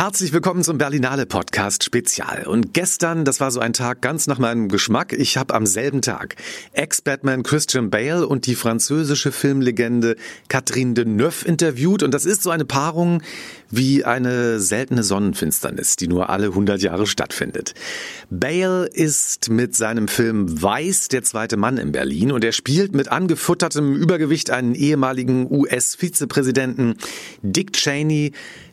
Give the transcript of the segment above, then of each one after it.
Herzlich willkommen zum Berlinale Podcast Spezial. Und gestern, das war so ein Tag ganz nach meinem Geschmack. Ich habe am selben Tag Ex-Batman Christian Bale und die französische Filmlegende Catherine Deneuve interviewt. Und das ist so eine Paarung wie eine seltene Sonnenfinsternis, die nur alle 100 Jahre stattfindet. Bale ist mit seinem Film Weiß der zweite Mann in Berlin und er spielt mit angefuttertem Übergewicht einen ehemaligen US-Vizepräsidenten Dick Cheney,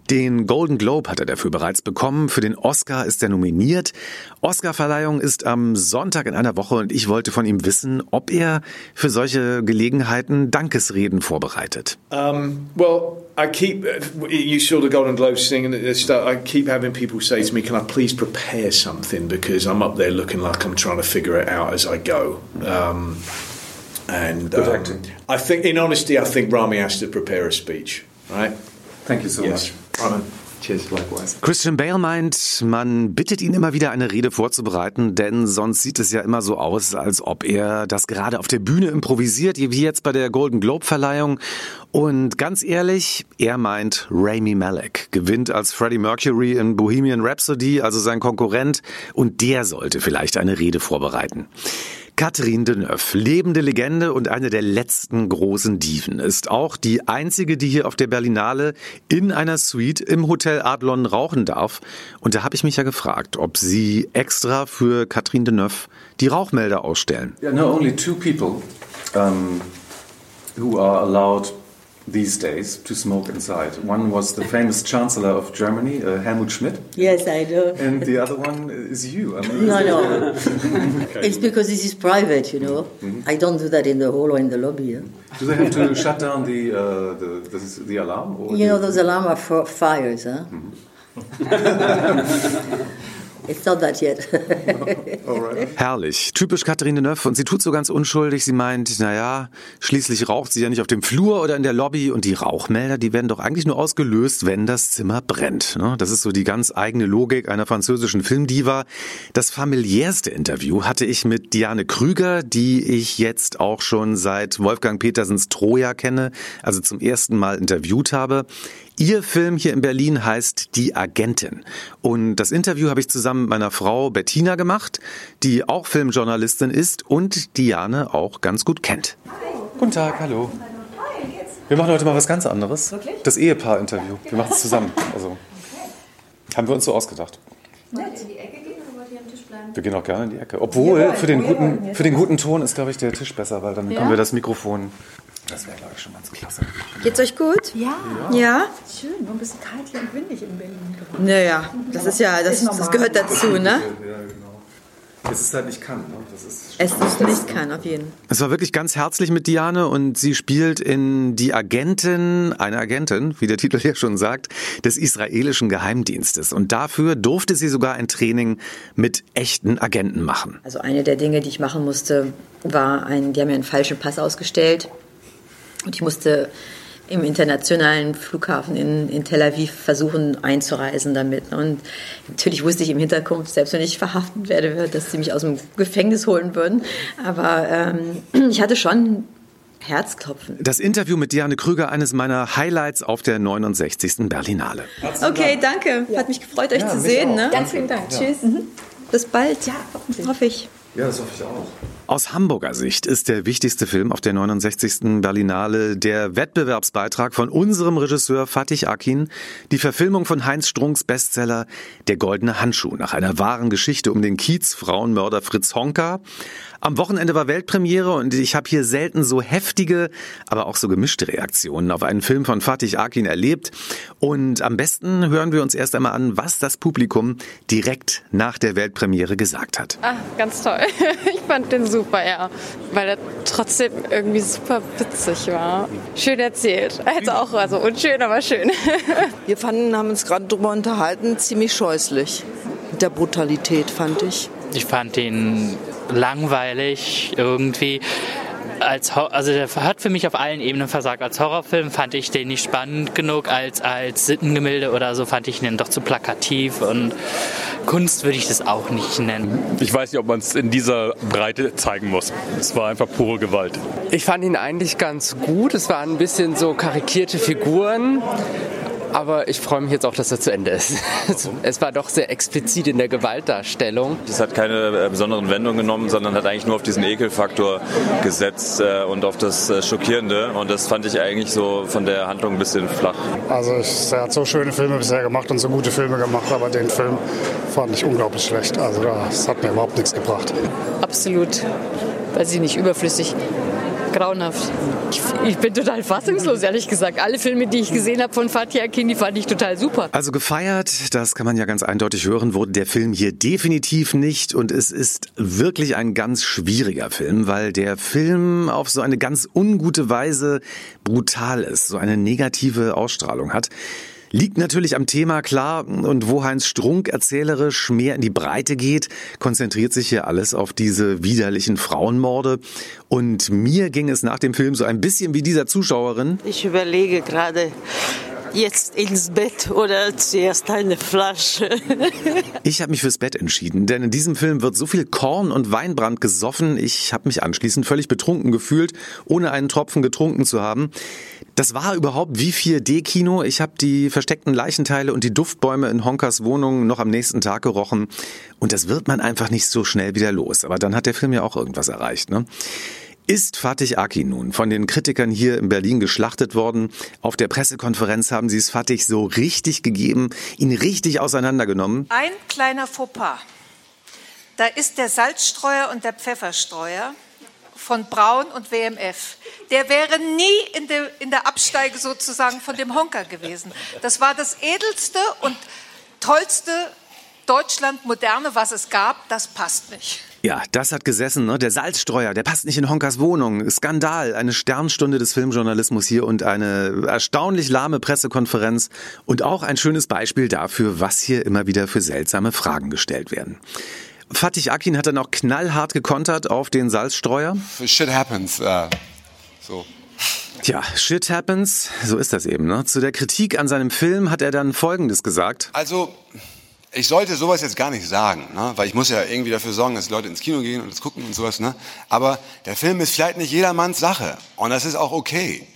den Golden Globe hat er dafür bereits bekommen. Für den Oscar ist er nominiert. Oscarverleihung ist am Sonntag in einer Woche und ich wollte von ihm wissen, ob er für solche Gelegenheiten Dankesreden vorbereitet. Um, well, I keep you saw the Golden Globes thing, and I keep having people say to me, "Can I please prepare something?" Because I'm up there looking like I'm trying to figure it out as I go. Um, and um, I think, in honesty, I think Rami has to prepare a speech. Right? Thank you so yes. much. Likewise. Christian Bale meint, man bittet ihn immer wieder eine Rede vorzubereiten, denn sonst sieht es ja immer so aus, als ob er das gerade auf der Bühne improvisiert, wie jetzt bei der Golden Globe Verleihung. Und ganz ehrlich, er meint, Rami Malek gewinnt als Freddie Mercury in Bohemian Rhapsody, also sein Konkurrent, und der sollte vielleicht eine Rede vorbereiten. Catherine Deneuve, lebende Legende und eine der letzten großen Diven, ist auch die einzige, die hier auf der Berlinale in einer Suite im Hotel Adlon rauchen darf. Und da habe ich mich ja gefragt, ob Sie extra für Catherine Deneuve die Rauchmelder ausstellen. Yeah, no, only two people um, who are allowed these days to smoke inside. One was the famous Chancellor of Germany, uh, Helmut Schmidt. Yes, I do. And the other one is you. I mean, no, no. okay. It's because this is private, you know. Mm -hmm. I don't do that in the hall or in the lobby. Yeah? Do they have to shut down the, uh, the, the, the, alarm? you know, those alarms are for fires, huh? Mm -hmm. It's not that yet. Herrlich. Typisch Katharine Neuf. Und sie tut so ganz unschuldig. Sie meint, naja, schließlich raucht sie ja nicht auf dem Flur oder in der Lobby. Und die Rauchmelder, die werden doch eigentlich nur ausgelöst, wenn das Zimmer brennt. Ne? Das ist so die ganz eigene Logik einer französischen Filmdiva. Das familiärste Interview hatte ich mit Diane Krüger, die ich jetzt auch schon seit Wolfgang Petersens Troja kenne, also zum ersten Mal interviewt habe. Ihr Film hier in Berlin heißt Die Agentin. Und das Interview habe ich zusammen mit meiner Frau Bettina gemacht, die auch Filmjournalistin ist und Diane auch ganz gut kennt. Guten Tag, hallo. Wir machen heute mal was ganz anderes. Das Ehepaar-Interview. Wir machen es zusammen. Also haben wir uns so ausgedacht. Wir gehen auch gerne in die Ecke. Obwohl, für den guten, für den guten Ton ist, glaube ich, der Tisch besser, weil dann können wir das Mikrofon das wäre, glaube ich, schon ganz klasse. Geht's euch gut? Ja. Ja? Schön, nur ein bisschen kalt hier und windig in Berlin. Naja, das ist ja, das, das gehört dazu, ne? Ja, genau. Es ist halt nicht kann. Ne? Das ist es ist nicht kann, auf jeden Fall. Es war wirklich ganz herzlich mit Diane und sie spielt in Die Agentin, eine Agentin, wie der Titel hier schon sagt, des israelischen Geheimdienstes. Und dafür durfte sie sogar ein Training mit echten Agenten machen. Also eine der Dinge, die ich machen musste, war ein, die haben mir einen falschen Pass ausgestellt und ich musste im internationalen Flughafen in, in Tel Aviv versuchen einzureisen damit. Und natürlich wusste ich im Hintergrund, selbst wenn ich verhaftet werde, dass sie mich aus dem Gefängnis holen würden. Aber ähm, ich hatte schon Herzklopfen. Das Interview mit Diane Krüger, eines meiner Highlights auf der 69. Berlinale. Okay, danke. Hat mich gefreut, euch ja, zu sehen. Ne? Ganz vielen Dank. Ja. Tschüss. Mhm. Bis bald. Ja, hoffentlich. Hoffe ich. Ja, das hoffe ich auch. Aus Hamburger Sicht ist der wichtigste Film auf der 69. Berlinale der Wettbewerbsbeitrag von unserem Regisseur Fatih Akin, die Verfilmung von Heinz Strunks Bestseller Der goldene Handschuh nach einer wahren Geschichte um den Kiez-Frauenmörder Fritz Honka. Am Wochenende war Weltpremiere und ich habe hier selten so heftige, aber auch so gemischte Reaktionen auf einen Film von Fatih Akin erlebt. Und am besten hören wir uns erst einmal an, was das Publikum direkt nach der Weltpremiere gesagt hat. Ah, ganz toll. Ich fand den super, ja. Weil er trotzdem irgendwie super witzig war. Schön erzählt. Also auch also unschön, aber schön. Wir fanden, haben uns gerade darüber unterhalten, ziemlich scheußlich. Mit der Brutalität, fand ich. Ich fand ihn langweilig irgendwie. Als also der hat für mich auf allen Ebenen versagt. Als Horrorfilm fand ich den nicht spannend genug, als, als Sittengemälde oder so fand ich ihn doch zu plakativ und Kunst würde ich das auch nicht nennen. Ich weiß nicht, ob man es in dieser Breite zeigen muss. Es war einfach pure Gewalt. Ich fand ihn eigentlich ganz gut. Es waren ein bisschen so karikierte Figuren aber ich freue mich jetzt auch, dass er zu Ende ist. es war doch sehr explizit in der Gewaltdarstellung. Es hat keine äh, besonderen Wendungen genommen, sondern hat eigentlich nur auf diesen Ekelfaktor gesetzt äh, und auf das äh, Schockierende. Und das fand ich eigentlich so von der Handlung ein bisschen flach. Also er hat so schöne Filme bisher gemacht und so gute Filme gemacht, aber den Film fand ich unglaublich schlecht. Also das hat mir überhaupt nichts gebracht. Absolut, weiß ich nicht, überflüssig grauenhaft. Ich, ich, bin total fassungslos, ehrlich gesagt. Alle Filme, die ich gesehen habe von Fatih Akin, die fand ich total super. Also gefeiert, das kann man ja ganz eindeutig hören, wurde der Film hier definitiv nicht. Und es ist wirklich ein ganz schwieriger Film, weil der Film auf so eine ganz ungute Weise brutal ist, so eine negative Ausstrahlung hat. Liegt natürlich am Thema klar und wo Heinz Strunk erzählerisch mehr in die Breite geht, konzentriert sich hier alles auf diese widerlichen Frauenmorde. Und mir ging es nach dem Film so ein bisschen wie dieser Zuschauerin. Ich überlege gerade, jetzt ins Bett oder zuerst eine Flasche. ich habe mich fürs Bett entschieden, denn in diesem Film wird so viel Korn und Weinbrand gesoffen. Ich habe mich anschließend völlig betrunken gefühlt, ohne einen Tropfen getrunken zu haben. Das war überhaupt wie 4D-Kino. Ich habe die versteckten Leichenteile und die Duftbäume in Honkers Wohnung noch am nächsten Tag gerochen. Und das wird man einfach nicht so schnell wieder los. Aber dann hat der Film ja auch irgendwas erreicht. Ne? Ist Fatih Akin nun von den Kritikern hier in Berlin geschlachtet worden? Auf der Pressekonferenz haben sie es Fatih so richtig gegeben, ihn richtig auseinandergenommen. Ein kleiner Fauxpas. Da ist der Salzstreuer und der Pfefferstreuer von Braun und WMF. Der wäre nie in der, in der Absteige sozusagen von dem Honker gewesen. Das war das edelste und tollste Deutschland moderne, was es gab. Das passt nicht. Ja, das hat gesessen, ne? Der Salzstreuer, der passt nicht in Honkers Wohnung. Skandal, eine Sternstunde des Filmjournalismus hier und eine erstaunlich lahme Pressekonferenz und auch ein schönes Beispiel dafür, was hier immer wieder für seltsame Fragen gestellt werden. Fatih Akin hat dann auch knallhart gekontert auf den Salzstreuer. Shit happens. Uh, so. Tja, shit happens, so ist das eben. Ne? Zu der Kritik an seinem Film hat er dann Folgendes gesagt. Also, ich sollte sowas jetzt gar nicht sagen, ne? weil ich muss ja irgendwie dafür sorgen, dass die Leute ins Kino gehen und das gucken und sowas. Ne? Aber der Film ist vielleicht nicht jedermanns Sache und das ist auch okay.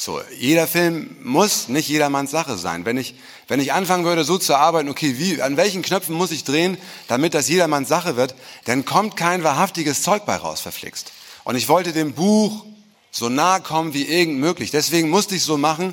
So, jeder Film muss nicht jedermanns Sache sein. Wenn ich, wenn ich anfangen würde, so zu arbeiten, okay, wie, an welchen Knöpfen muss ich drehen, damit das jedermanns Sache wird, dann kommt kein wahrhaftiges Zeug bei raus, verflixt. Und ich wollte dem Buch so nahe kommen wie irgend möglich. Deswegen musste ich so machen,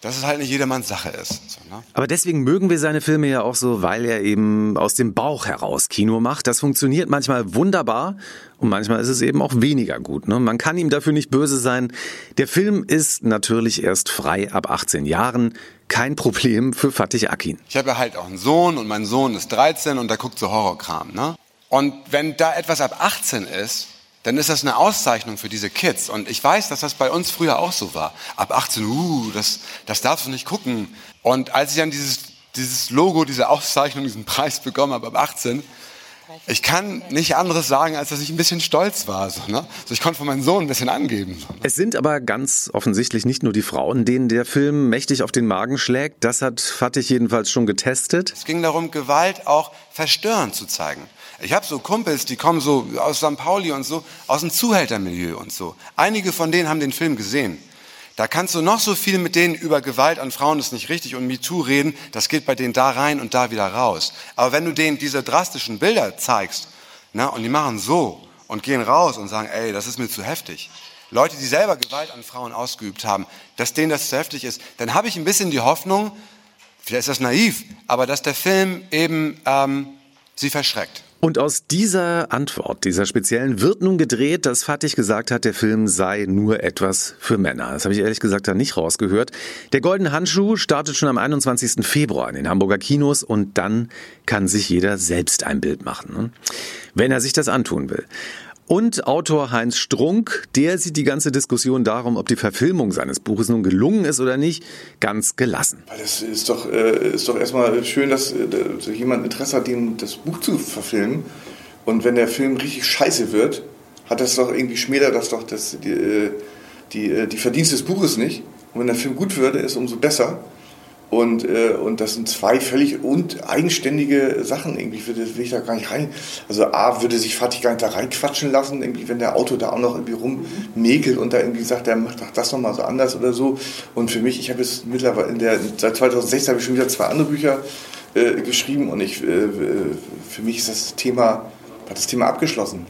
dass es halt nicht jedermanns Sache ist. So, ne? Aber deswegen mögen wir seine Filme ja auch so, weil er eben aus dem Bauch heraus Kino macht. Das funktioniert manchmal wunderbar und manchmal ist es eben auch weniger gut. Ne? Man kann ihm dafür nicht böse sein. Der Film ist natürlich erst frei ab 18 Jahren. Kein Problem für Fatih Akin. Ich habe ja halt auch einen Sohn und mein Sohn ist 13 und der guckt so Horrorkram. Ne? Und wenn da etwas ab 18 ist, dann ist das eine Auszeichnung für diese Kids. Und ich weiß, dass das bei uns früher auch so war. Ab 18, uh, das, das darfst du nicht gucken. Und als ich dann dieses, dieses Logo, diese Auszeichnung, diesen Preis bekommen habe, ab 18, ich kann nicht anderes sagen, als dass ich ein bisschen stolz war. So, ne? so ich konnte von meinem Sohn ein bisschen angeben. So, ne? Es sind aber ganz offensichtlich nicht nur die Frauen, denen der Film mächtig auf den Magen schlägt. Das hat Fatih jedenfalls schon getestet. Es ging darum, Gewalt auch verstörend zu zeigen. Ich habe so Kumpels, die kommen so aus St. Pauli und so, aus dem Zuhältermilieu und so. Einige von denen haben den Film gesehen. Da kannst du noch so viel mit denen über Gewalt an Frauen ist nicht richtig und MeToo reden, das geht bei denen da rein und da wieder raus. Aber wenn du denen diese drastischen Bilder zeigst, na, und die machen so und gehen raus und sagen, ey, das ist mir zu heftig. Leute, die selber Gewalt an Frauen ausgeübt haben, dass denen das zu heftig ist, dann habe ich ein bisschen die Hoffnung, vielleicht ist das naiv, aber dass der Film eben ähm, sie verschreckt. Und aus dieser Antwort, dieser speziellen, wird nun gedreht, dass Fatih gesagt hat, der Film sei nur etwas für Männer. Das habe ich ehrlich gesagt da nicht rausgehört. Der Goldene Handschuh startet schon am 21. Februar in den Hamburger Kinos und dann kann sich jeder selbst ein Bild machen, ne? wenn er sich das antun will. Und Autor Heinz Strunk, der sieht die ganze Diskussion darum, ob die Verfilmung seines Buches nun gelungen ist oder nicht, ganz gelassen. Weil es ist doch, äh, ist doch erstmal schön, dass äh, jemand Interesse hat, das Buch zu verfilmen. Und wenn der Film richtig scheiße wird, hat das doch irgendwie schmälert das doch das, die, äh, die, die Verdienste des Buches nicht. Und wenn der Film gut würde, ist umso besser. Und, äh, und das sind zwei völlig und eigenständige Sachen. Irgendwie würde, will ich da gar nicht rein. Also A, würde sich Fatih gar nicht da reinquatschen lassen, irgendwie, wenn der Auto da auch noch irgendwie rummekelt und da irgendwie sagt, der macht das nochmal so anders oder so. Und für mich, ich habe jetzt mittlerweile in der, seit 2016 habe ich schon wieder zwei andere Bücher äh, geschrieben und ich, äh, für mich ist das Thema, hat das Thema abgeschlossen.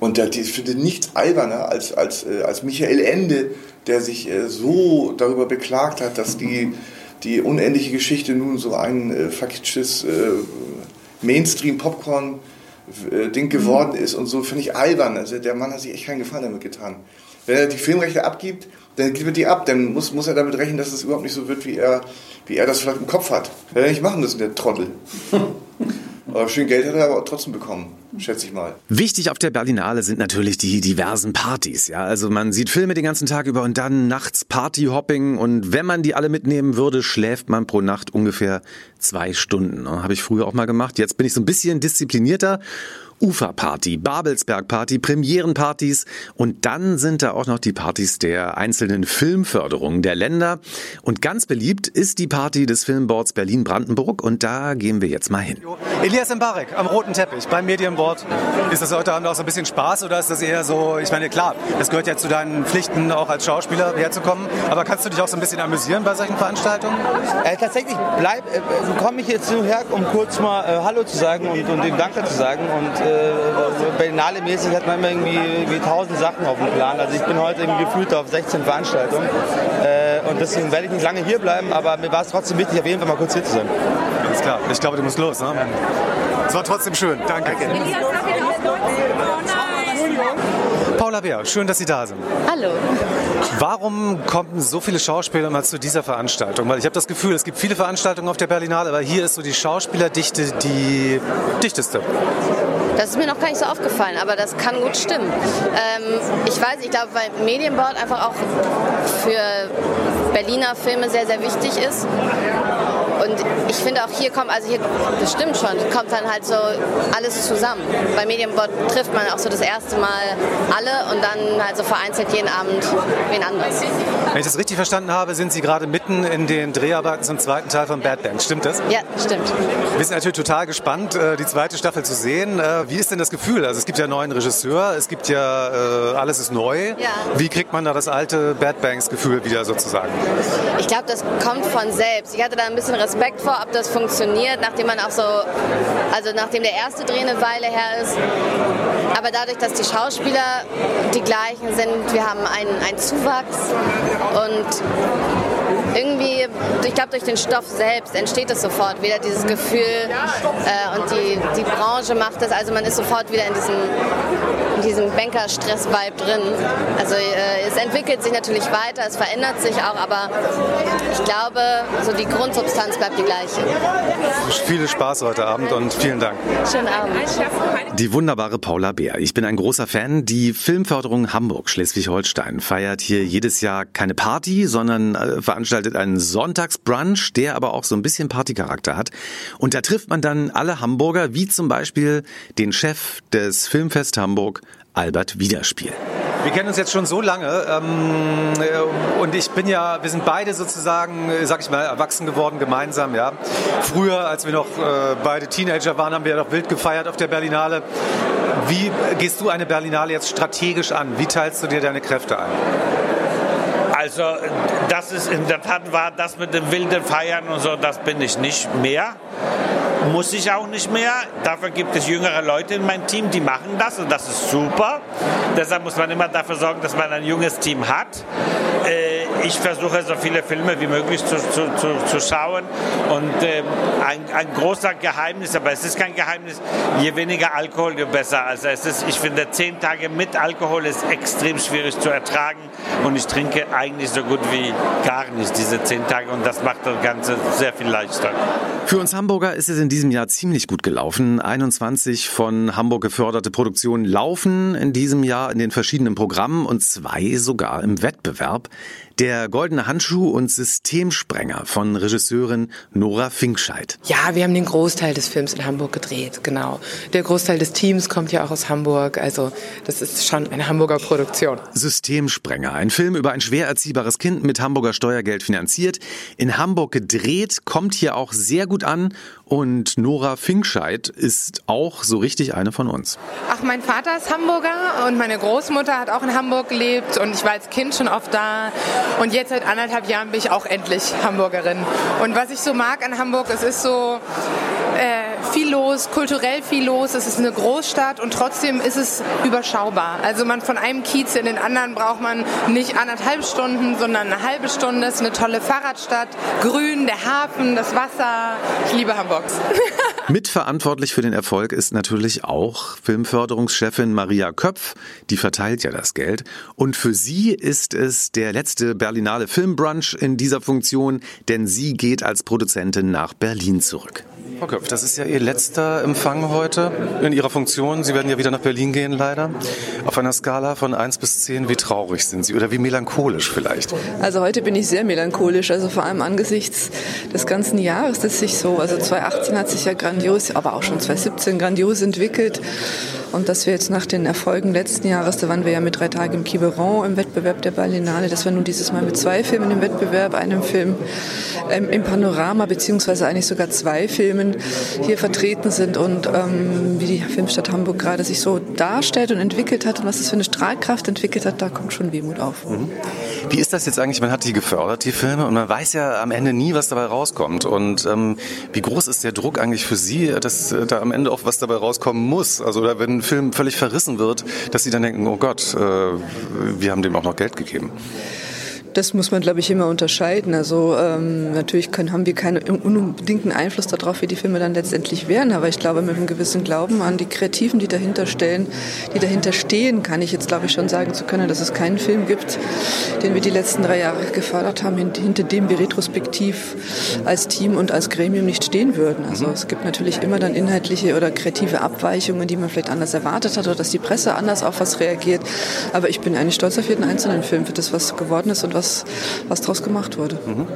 Und der, ich finde nichts alberner als, als, äh, als Michael Ende, der sich äh, so darüber beklagt hat, dass die die unendliche Geschichte nun so ein äh, verkitschtes äh, Mainstream-Popcorn-Ding geworden ist und so, finde ich albern. Also der Mann hat sich echt keinen Gefallen damit getan. Wenn er die Filmrechte abgibt, dann gibt er die ab. Dann muss, muss er damit rechnen, dass es überhaupt nicht so wird, wie er, wie er das vielleicht im Kopf hat. Er nicht machen müssen, der Trottel. aber schön Geld hat er aber trotzdem bekommen schätze ich mal. Wichtig auf der Berlinale sind natürlich die diversen Partys. Ja, also man sieht Filme den ganzen Tag über und dann nachts Partyhopping und wenn man die alle mitnehmen würde, schläft man pro Nacht ungefähr zwei Stunden. Habe ich früher auch mal gemacht. Jetzt bin ich so ein bisschen disziplinierter Uferparty, Babelsbergparty, Premierenpartys und dann sind da auch noch die Partys der einzelnen Filmförderungen der Länder. Und ganz beliebt ist die Party des Filmboards Berlin-Brandenburg und da gehen wir jetzt mal hin. Elias Mbarek am roten Teppich beim Medienboard. Ist das heute Abend auch so ein bisschen Spaß oder ist das eher so, ich meine, klar, das gehört ja zu deinen Pflichten, auch als Schauspieler herzukommen, aber kannst du dich auch so ein bisschen amüsieren bei solchen Veranstaltungen? Äh, tatsächlich bleib, äh, komme ich jetzt nur her, um kurz mal äh, Hallo zu sagen und, und dem Danke zu sagen und Berlinale-mäßig hat man immer irgendwie wie tausend Sachen auf dem Plan. Also ich bin heute irgendwie gefühlt auf 16 Veranstaltungen. Äh, und deswegen werde ich nicht lange hier bleiben, aber mir war es trotzdem wichtig, auf jeden Fall mal kurz hier zu sein. Alles klar. Ich glaube, du musst los. Ne? Es war trotzdem schön. Danke. Danke. Paula Bär, schön, dass Sie da sind. Hallo. Warum kommen so viele Schauspieler mal zu dieser Veranstaltung? Weil ich habe das Gefühl, es gibt viele Veranstaltungen auf der Berlinale, aber hier ist so die Schauspielerdichte die dichteste. Das ist mir noch gar nicht so aufgefallen, aber das kann gut stimmen. Ähm, ich weiß, ich glaube, weil Medienboard einfach auch für Berliner Filme sehr, sehr wichtig ist. Und ich finde auch hier kommt, also hier, das stimmt schon, kommt dann halt so alles zusammen. Bei Medienbot trifft man auch so das erste Mal alle und dann halt so vereinzelt jeden Abend wen anders. Wenn ich das richtig verstanden habe, sind Sie gerade mitten in den Dreharbeiten zum zweiten Teil von Bad Bank. Stimmt das? Ja, stimmt. Wir sind natürlich total gespannt, äh, die zweite Staffel zu sehen. Äh, wie ist denn das Gefühl? Also es gibt ja einen neuen Regisseur, es gibt ja, äh, alles ist neu. Ja. Wie kriegt man da das alte Bad Banks Gefühl wieder sozusagen? Ich glaube, das kommt von selbst. Ich hatte da ein bisschen Respekt vor, ob das funktioniert, nachdem man auch so, also nachdem der erste Dreh eine Weile her ist. Aber dadurch, dass die Schauspieler die gleichen sind, wir haben einen, einen Zuwachs und irgendwie, ich glaube, durch den Stoff selbst entsteht es sofort wieder dieses Gefühl äh, und die, die Branche macht es, also man ist sofort wieder in diesem, in diesem Banker-Stress-Vibe drin. Also äh, es entwickelt sich natürlich weiter, es verändert sich auch, aber ich glaube, so die Grundsubstanz bleibt die gleiche. Viel Spaß heute Abend und vielen Dank. Schönen Abend. Die wunderbare Paula Bär. Ich bin ein großer Fan. Die Filmförderung Hamburg Schleswig-Holstein feiert hier jedes Jahr keine Party, sondern äh, veranstaltet einen Sonntagsbrunch, der aber auch so ein bisschen Partycharakter hat. Und da trifft man dann alle Hamburger, wie zum Beispiel den Chef des Filmfest Hamburg, Albert Wiederspiel. Wir kennen uns jetzt schon so lange ähm, äh, und ich bin ja, wir sind beide sozusagen, äh, sag ich mal, erwachsen geworden gemeinsam. Ja, früher, als wir noch äh, beide Teenager waren, haben wir ja noch wild gefeiert auf der Berlinale. Wie gehst du eine Berlinale jetzt strategisch an? Wie teilst du dir deine Kräfte ein? Also das ist in der Tat war das mit dem wilden Feiern und so, das bin ich nicht mehr. Muss ich auch nicht mehr. Dafür gibt es jüngere Leute in meinem Team, die machen das und das ist super. Deshalb muss man immer dafür sorgen, dass man ein junges Team hat. Ich versuche so viele Filme wie möglich zu, zu, zu, zu schauen und äh, ein, ein großer Geheimnis, aber es ist kein Geheimnis, je weniger Alkohol, desto besser. Also es ist, ich finde, zehn Tage mit Alkohol ist extrem schwierig zu ertragen und ich trinke eigentlich so gut wie gar nicht diese zehn Tage und das macht das Ganze sehr viel leichter. Für uns Hamburger ist es in diesem Jahr ziemlich gut gelaufen. 21 von Hamburg geförderte Produktionen laufen in diesem Jahr in den verschiedenen Programmen und zwei sogar im Wettbewerb. Der Goldene Handschuh und Systemsprenger von Regisseurin Nora Finkscheid. Ja, wir haben den Großteil des Films in Hamburg gedreht, genau. Der Großteil des Teams kommt ja auch aus Hamburg, also das ist schon eine Hamburger Produktion. Systemsprenger, ein Film über ein schwer erziehbares Kind mit Hamburger Steuergeld finanziert. In Hamburg gedreht, kommt hier auch sehr gut an und Nora Finkscheid ist auch so richtig eine von uns. Ach, mein Vater ist Hamburger und meine Großmutter hat auch in Hamburg gelebt und ich war als Kind schon oft da und jetzt seit anderthalb Jahren bin ich auch endlich Hamburgerin. Und was ich so mag an Hamburg, es ist so äh, viel los, kulturell viel los, es ist eine Großstadt und trotzdem ist es überschaubar. Also man von einem Kiez in den anderen braucht man nicht anderthalb Stunden, sondern eine halbe Stunde. Es ist eine tolle Fahrradstadt, grün, der Hafen, das Wasser. Ich liebe Hamburg. Mitverantwortlich für den Erfolg ist natürlich auch Filmförderungschefin Maria Köpf, die verteilt ja das Geld. Und für sie ist es der letzte Berlinale Filmbrunch in dieser Funktion, denn sie geht als Produzentin nach Berlin zurück. Frau Köpf, das ist ja Ihr letzter Empfang heute in Ihrer Funktion. Sie werden ja wieder nach Berlin gehen, leider. Auf einer Skala von 1 bis 10, wie traurig sind Sie oder wie melancholisch vielleicht? Also heute bin ich sehr melancholisch, also vor allem angesichts des ganzen Jahres, das sich so, also 2018 hat sich ja grandios, aber auch schon 2017 grandios entwickelt. Und dass wir jetzt nach den Erfolgen letzten Jahres, da waren wir ja mit drei Tagen im Quiberon im Wettbewerb der Berlinale, dass wir nun dieses Mal mit zwei Filmen im Wettbewerb, einem Film ähm, im Panorama, beziehungsweise eigentlich sogar zwei Filmen hier vertreten sind und ähm, wie die Filmstadt Hamburg gerade sich so darstellt und entwickelt hat und was es für eine Strahlkraft entwickelt hat, da kommt schon Wehmut auf. Mhm. Wie ist das jetzt eigentlich? Man hat die gefördert, die Filme, und man weiß ja am Ende nie, was dabei rauskommt. Und ähm, wie groß ist der Druck eigentlich für Sie, dass äh, da am Ende auch was dabei rauskommen muss? Also oder wenn ein Film völlig verrissen wird, dass Sie dann denken, oh Gott, äh, wir haben dem auch noch Geld gegeben. Das muss man, glaube ich, immer unterscheiden. Also ähm, natürlich können, haben wir keinen unbedingten Einfluss darauf, wie die Filme dann letztendlich werden. Aber ich glaube, mit einem gewissen Glauben an die Kreativen, die dahinter stellen, die dahinter stehen, kann ich jetzt, glaube ich, schon sagen zu können, dass es keinen Film gibt, den wir die letzten drei Jahre gefördert haben, hinter dem wir retrospektiv als Team und als Gremium nicht stehen würden. Also es gibt natürlich immer dann inhaltliche oder kreative Abweichungen, die man vielleicht anders erwartet hat oder dass die Presse anders auf was reagiert. Aber ich bin eigentlich stolz auf jeden einzelnen Film, für das, was geworden ist und was was, was daraus gemacht wurde. Mhm.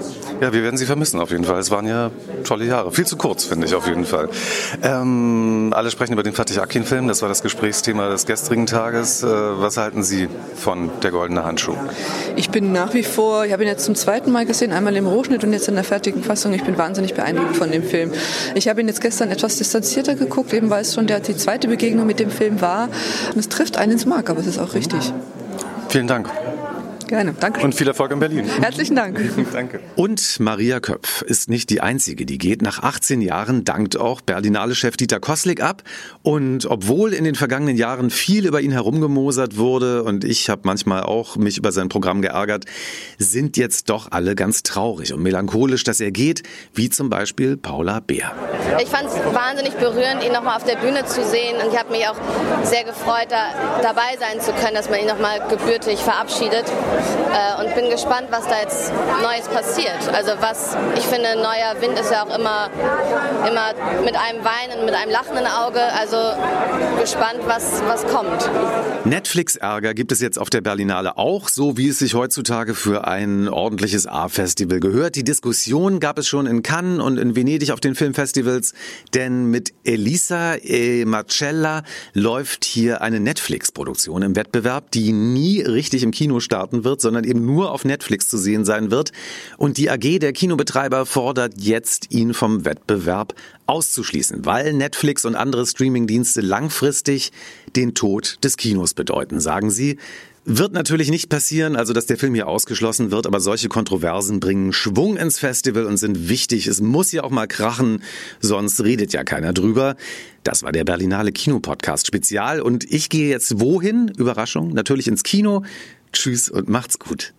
Ja, wir werden Sie vermissen auf jeden Fall. Es waren ja tolle Jahre. Viel zu kurz, finde ich auf jeden Fall. Ähm, alle sprechen über den Fatih Akin-Film. Das war das Gesprächsthema des gestrigen Tages. Äh, was halten Sie von Der Goldene Handschuh? Ich bin nach wie vor, ich habe ihn jetzt zum zweiten Mal gesehen, einmal im Rohschnitt und jetzt in der fertigen Fassung. Ich bin wahnsinnig beeindruckt von dem Film. Ich habe ihn jetzt gestern etwas distanzierter geguckt, eben weil es schon der, die zweite Begegnung mit dem Film war. Und es trifft einen ins Mark, aber es ist auch richtig. Vielen Dank. Gerne, danke. Und viel Erfolg in Berlin. Herzlichen Dank. danke. Und Maria Köpf ist nicht die einzige, die geht. Nach 18 Jahren dankt auch Berlinale-Chef Dieter Koslik ab. Und obwohl in den vergangenen Jahren viel über ihn herumgemosert wurde und ich habe manchmal auch mich über sein Programm geärgert, sind jetzt doch alle ganz traurig und melancholisch, dass er geht, wie zum Beispiel Paula Beer. Ich fand es wahnsinnig berührend, ihn nochmal auf der Bühne zu sehen und ich habe mich auch sehr gefreut, da dabei sein zu können, dass man ihn nochmal gebürtig verabschiedet äh, und bin gespannt, was da jetzt Neues passiert. Also was, ich finde, neuer Wind ist ja auch immer, immer mit einem Weinen, mit einem lachenden Auge. Also gespannt, was, was kommt. Netflix-Ärger gibt es jetzt auf der Berlinale auch, so wie es sich heutzutage für ein ordentliches A-Festival gehört. Die Diskussion gab es schon in Cannes und in Venedig auf den Filmfestivals, denn mit Elisa e Marcella läuft hier eine Netflix-Produktion im Wettbewerb, die nie richtig im Kino starten wird, sondern eben nur auf Netflix zu sehen sein wird. Und die AG der Kinobetreiber fordert jetzt, ihn vom Wettbewerb auszuschließen, weil Netflix und andere Streamingdienste langfristig den Tod des Kinos bedeuten, sagen sie. Wird natürlich nicht passieren, also dass der Film hier ausgeschlossen wird, aber solche Kontroversen bringen Schwung ins Festival und sind wichtig. Es muss ja auch mal krachen, sonst redet ja keiner drüber. Das war der Berlinale Kinopodcast Spezial und ich gehe jetzt wohin? Überraschung, natürlich ins Kino. Tschüss und macht's gut.